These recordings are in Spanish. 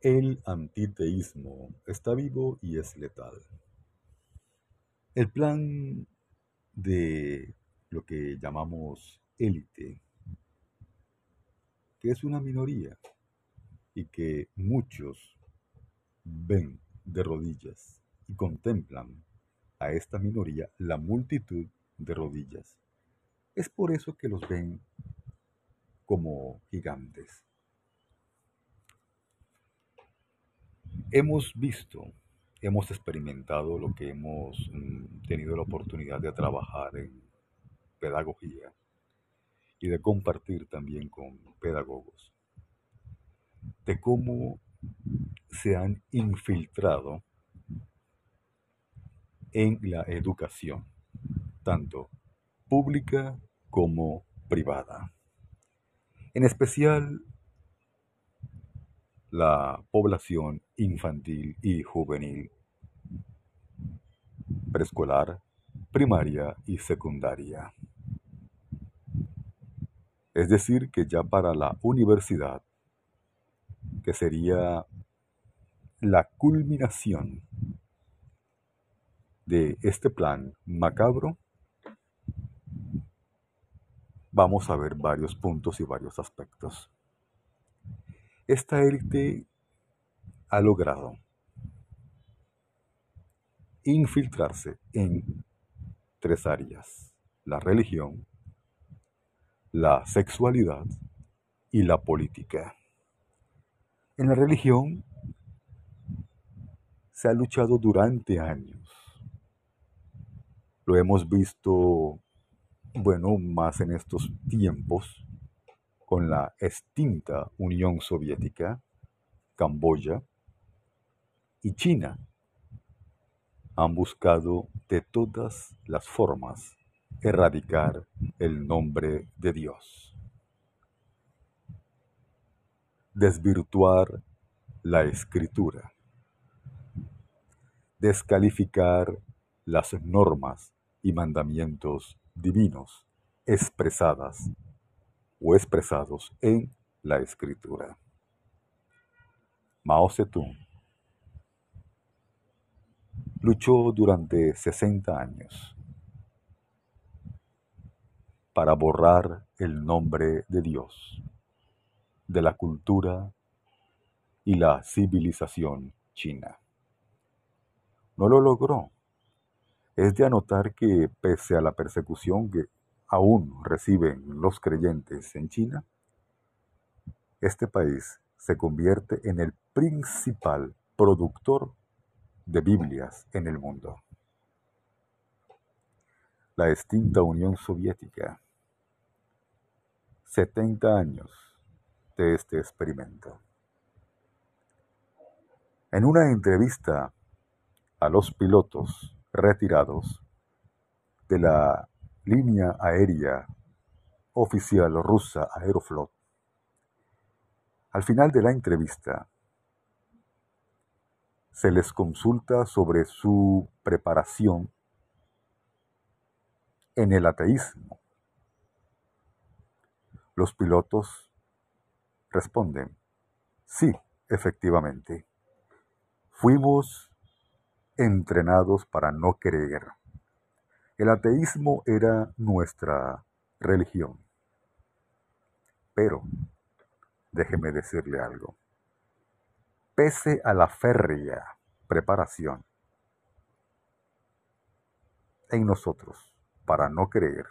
El antiteísmo está vivo y es letal. El plan de lo que llamamos élite, que es una minoría y que muchos ven de rodillas y contemplan a esta minoría la multitud de rodillas. Es por eso que los ven como gigantes. Hemos visto, hemos experimentado lo que hemos mm, tenido la oportunidad de trabajar en pedagogía y de compartir también con pedagogos, de cómo se han infiltrado en la educación, tanto pública como privada. En especial la población infantil y juvenil, preescolar, primaria y secundaria. Es decir, que ya para la universidad, que sería la culminación de este plan macabro, vamos a ver varios puntos y varios aspectos. Esta élite ha logrado infiltrarse en tres áreas, la religión, la sexualidad y la política. En la religión se ha luchado durante años. Lo hemos visto, bueno, más en estos tiempos, con la extinta Unión Soviética, Camboya y China. Han buscado de todas las formas erradicar el nombre de Dios, desvirtuar la escritura, descalificar las normas y mandamientos divinos expresadas o expresados en la escritura. Mao Zedong luchó durante 60 años para borrar el nombre de Dios de la cultura y la civilización china. No lo logró. Es de anotar que pese a la persecución que aún reciben los creyentes en China, este país se convierte en el principal productor de Biblias en el mundo. La extinta Unión Soviética. 70 años de este experimento. En una entrevista a los pilotos retirados de la línea aérea oficial rusa Aeroflot. Al final de la entrevista, se les consulta sobre su preparación en el ateísmo. Los pilotos responden, sí, efectivamente, fuimos entrenados para no creer. El ateísmo era nuestra religión. Pero, déjeme decirle algo, pese a la férrea preparación en nosotros para no creer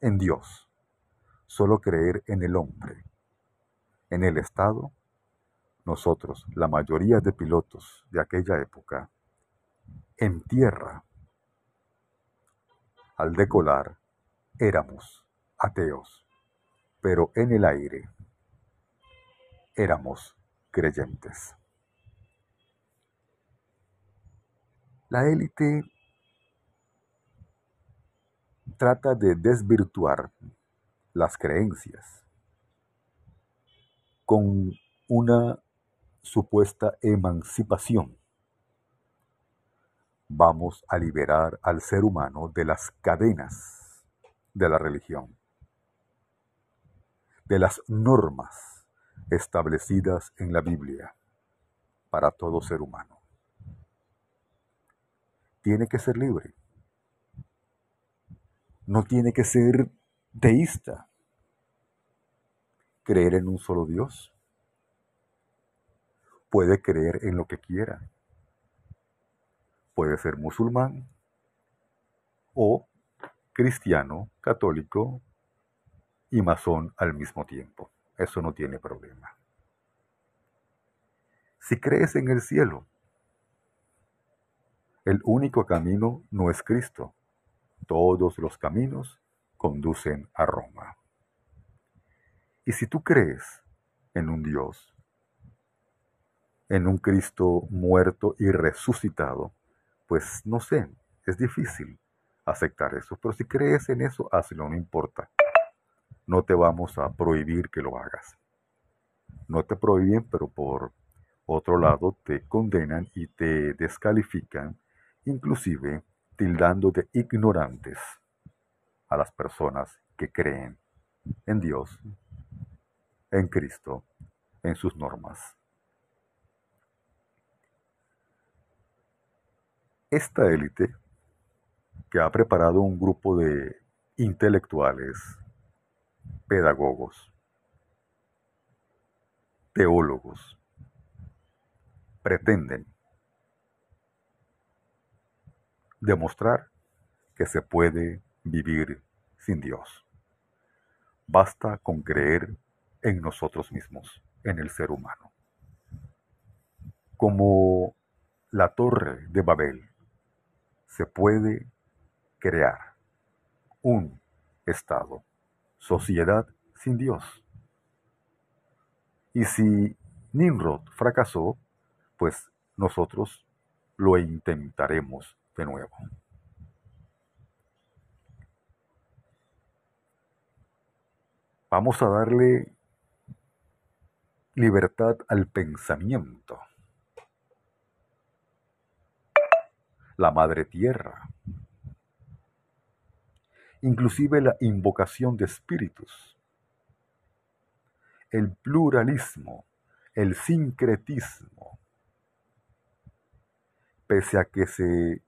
en Dios, solo creer en el hombre, en el Estado, nosotros, la mayoría de pilotos de aquella época, en tierra, al decolar, éramos ateos, pero en el aire éramos creyentes. La élite trata de desvirtuar las creencias con una supuesta emancipación vamos a liberar al ser humano de las cadenas de la religión, de las normas, establecidas en la Biblia para todo ser humano. Tiene que ser libre. No tiene que ser teísta. Creer en un solo Dios. Puede creer en lo que quiera. Puede ser musulmán o cristiano, católico y masón al mismo tiempo. Eso no tiene problema. Si crees en el cielo, el único camino no es Cristo. Todos los caminos conducen a Roma. Y si tú crees en un Dios, en un Cristo muerto y resucitado, pues no sé, es difícil aceptar eso. Pero si crees en eso, hazlo, no importa. No te vamos a prohibir que lo hagas. No te prohíben, pero por otro lado te condenan y te descalifican, inclusive tildando de ignorantes a las personas que creen en Dios, en Cristo, en sus normas. Esta élite, que ha preparado un grupo de intelectuales, pedagogos, teólogos, pretenden demostrar que se puede vivir sin Dios. Basta con creer en nosotros mismos, en el ser humano. Como la torre de Babel, se puede crear un Estado, sociedad sin Dios. Y si Nimrod fracasó, pues nosotros lo intentaremos de nuevo. Vamos a darle libertad al pensamiento. La madre tierra. Inclusive la invocación de espíritus. El pluralismo, el sincretismo, pese a que se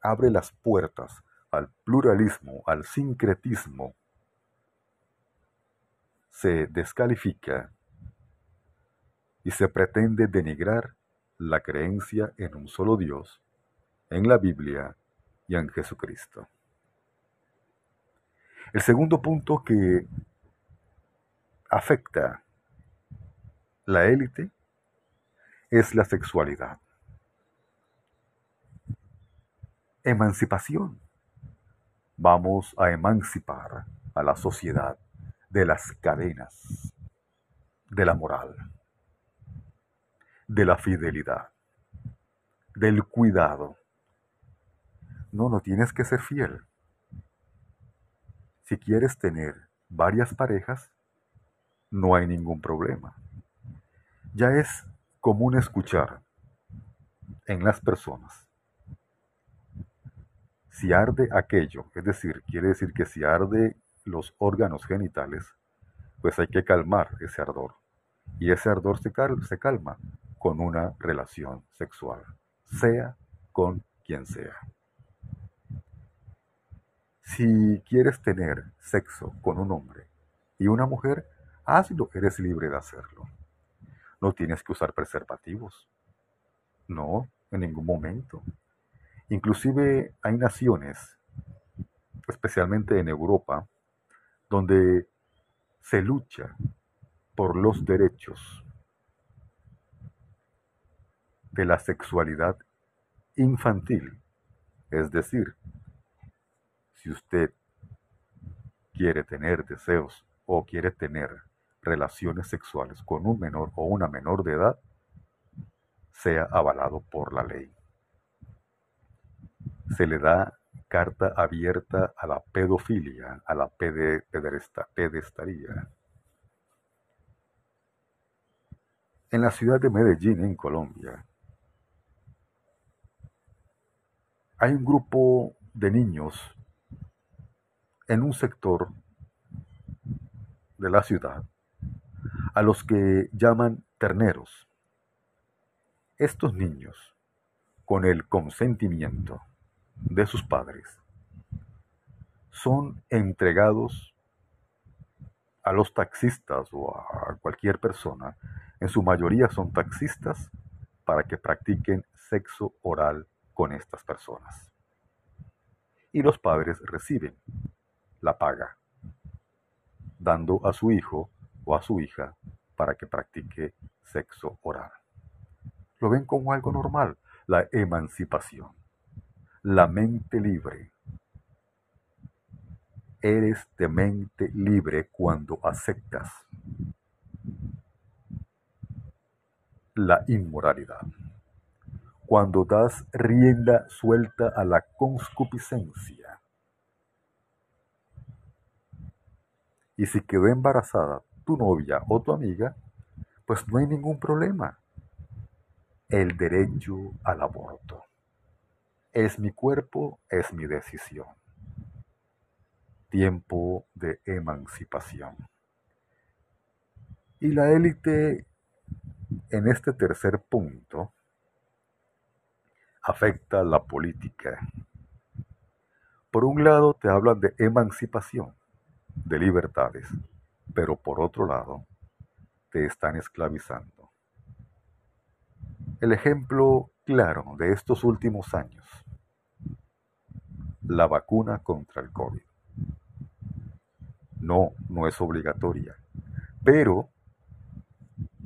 abre las puertas al pluralismo, al sincretismo, se descalifica y se pretende denigrar la creencia en un solo Dios, en la Biblia y en Jesucristo. El segundo punto que afecta la élite es la sexualidad. emancipación. Vamos a emancipar a la sociedad de las cadenas, de la moral, de la fidelidad, del cuidado. No, no tienes que ser fiel. Si quieres tener varias parejas, no hay ningún problema. Ya es común escuchar en las personas si arde aquello, es decir, quiere decir que si arde los órganos genitales, pues hay que calmar ese ardor. Y ese ardor se, se calma con una relación sexual, sea con quien sea. Si quieres tener sexo con un hombre y una mujer, hazlo, eres libre de hacerlo. No tienes que usar preservativos. No, en ningún momento. Inclusive hay naciones, especialmente en Europa, donde se lucha por los derechos de la sexualidad infantil. Es decir, si usted quiere tener deseos o quiere tener relaciones sexuales con un menor o una menor de edad, sea avalado por la ley se le da carta abierta a la pedofilia, a la pedestaría. En la ciudad de Medellín, en Colombia, hay un grupo de niños en un sector de la ciudad a los que llaman terneros. Estos niños, con el consentimiento de sus padres, son entregados a los taxistas o a cualquier persona, en su mayoría son taxistas, para que practiquen sexo oral con estas personas. Y los padres reciben la paga, dando a su hijo o a su hija para que practique sexo oral. Lo ven como algo normal, la emancipación, la mente libre, eres de mente libre cuando aceptas la inmoralidad, cuando das rienda suelta a la conscupiscencia. Y si quedó embarazada tu novia o tu amiga, pues no hay ningún problema. El derecho al aborto. Es mi cuerpo, es mi decisión tiempo de emancipación. Y la élite en este tercer punto afecta la política. Por un lado te hablan de emancipación, de libertades, pero por otro lado te están esclavizando. El ejemplo claro de estos últimos años, la vacuna contra el COVID. No, no es obligatoria. Pero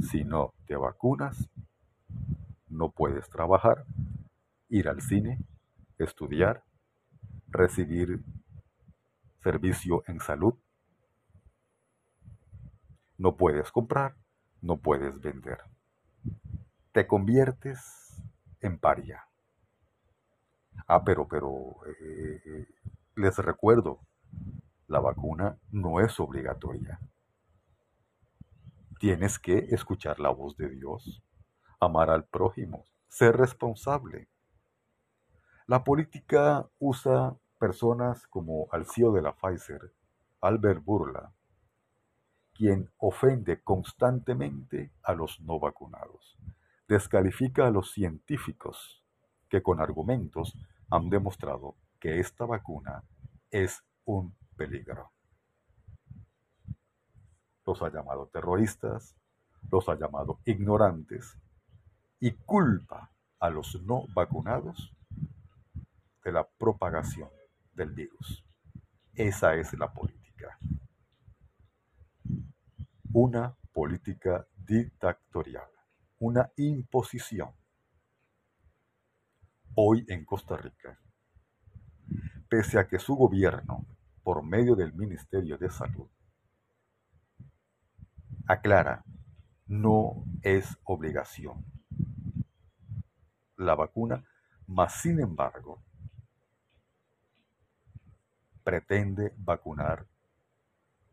si no te vacunas, no puedes trabajar, ir al cine, estudiar, recibir servicio en salud. No puedes comprar, no puedes vender. Te conviertes en paria. Ah, pero, pero, eh, les recuerdo, la vacuna no es obligatoria. Tienes que escuchar la voz de Dios, amar al prójimo, ser responsable. La política usa personas como al CEO de la Pfizer, Albert Burla, quien ofende constantemente a los no vacunados. Descalifica a los científicos que con argumentos han demostrado que esta vacuna es un peligro. Los ha llamado terroristas, los ha llamado ignorantes y culpa a los no vacunados de la propagación del virus. Esa es la política. Una política dictatorial, una imposición. Hoy en Costa Rica, pese a que su gobierno por medio del Ministerio de Salud, aclara, no es obligación la vacuna, mas sin embargo, pretende vacunar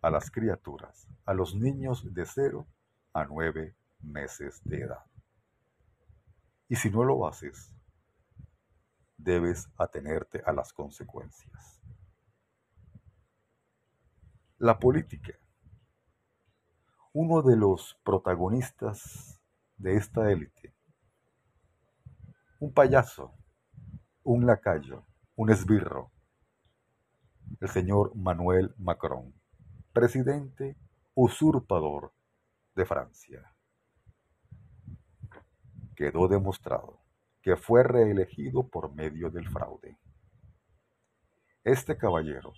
a las criaturas, a los niños de 0 a 9 meses de edad. Y si no lo haces, debes atenerte a las consecuencias. La política. Uno de los protagonistas de esta élite. Un payaso, un lacayo, un esbirro. El señor Manuel Macron, presidente usurpador de Francia. Quedó demostrado que fue reelegido por medio del fraude. Este caballero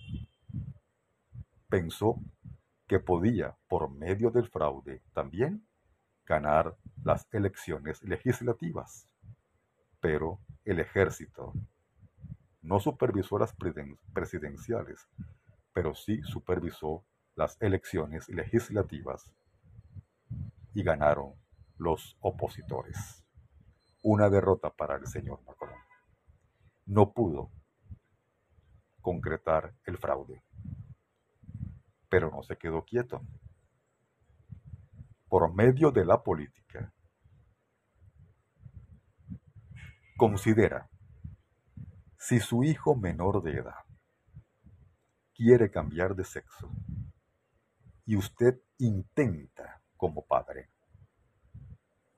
pensó que podía, por medio del fraude, también ganar las elecciones legislativas. Pero el ejército no supervisó las presidenciales, pero sí supervisó las elecciones legislativas y ganaron los opositores. Una derrota para el señor Macron. No pudo concretar el fraude pero no se quedó quieto. Por medio de la política, considera si su hijo menor de edad quiere cambiar de sexo y usted intenta como padre,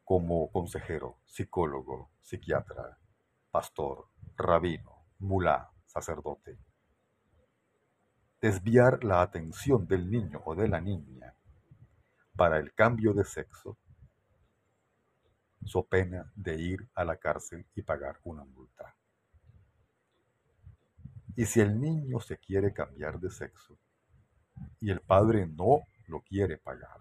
como consejero, psicólogo, psiquiatra, pastor, rabino, mulá, sacerdote. Desviar la atención del niño o de la niña para el cambio de sexo, so pena de ir a la cárcel y pagar una multa. Y si el niño se quiere cambiar de sexo y el padre no lo quiere pagar,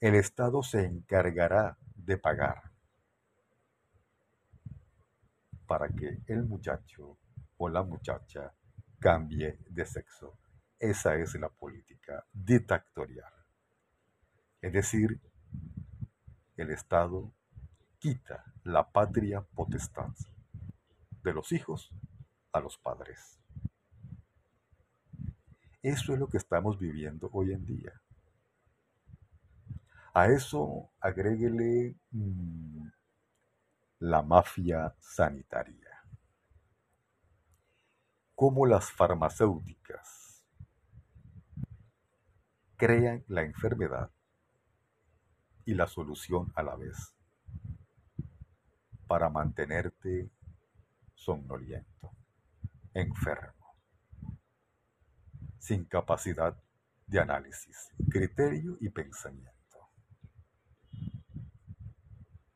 el Estado se encargará de pagar para que el muchacho o la muchacha cambie de sexo. Esa es la política dictatorial. Es decir, el Estado quita la patria potestad de los hijos a los padres. Eso es lo que estamos viviendo hoy en día. A eso agréguele mm, la mafia sanitaria. Cómo las farmacéuticas crean la enfermedad y la solución a la vez para mantenerte somnoliento, enfermo, sin capacidad de análisis, criterio y pensamiento.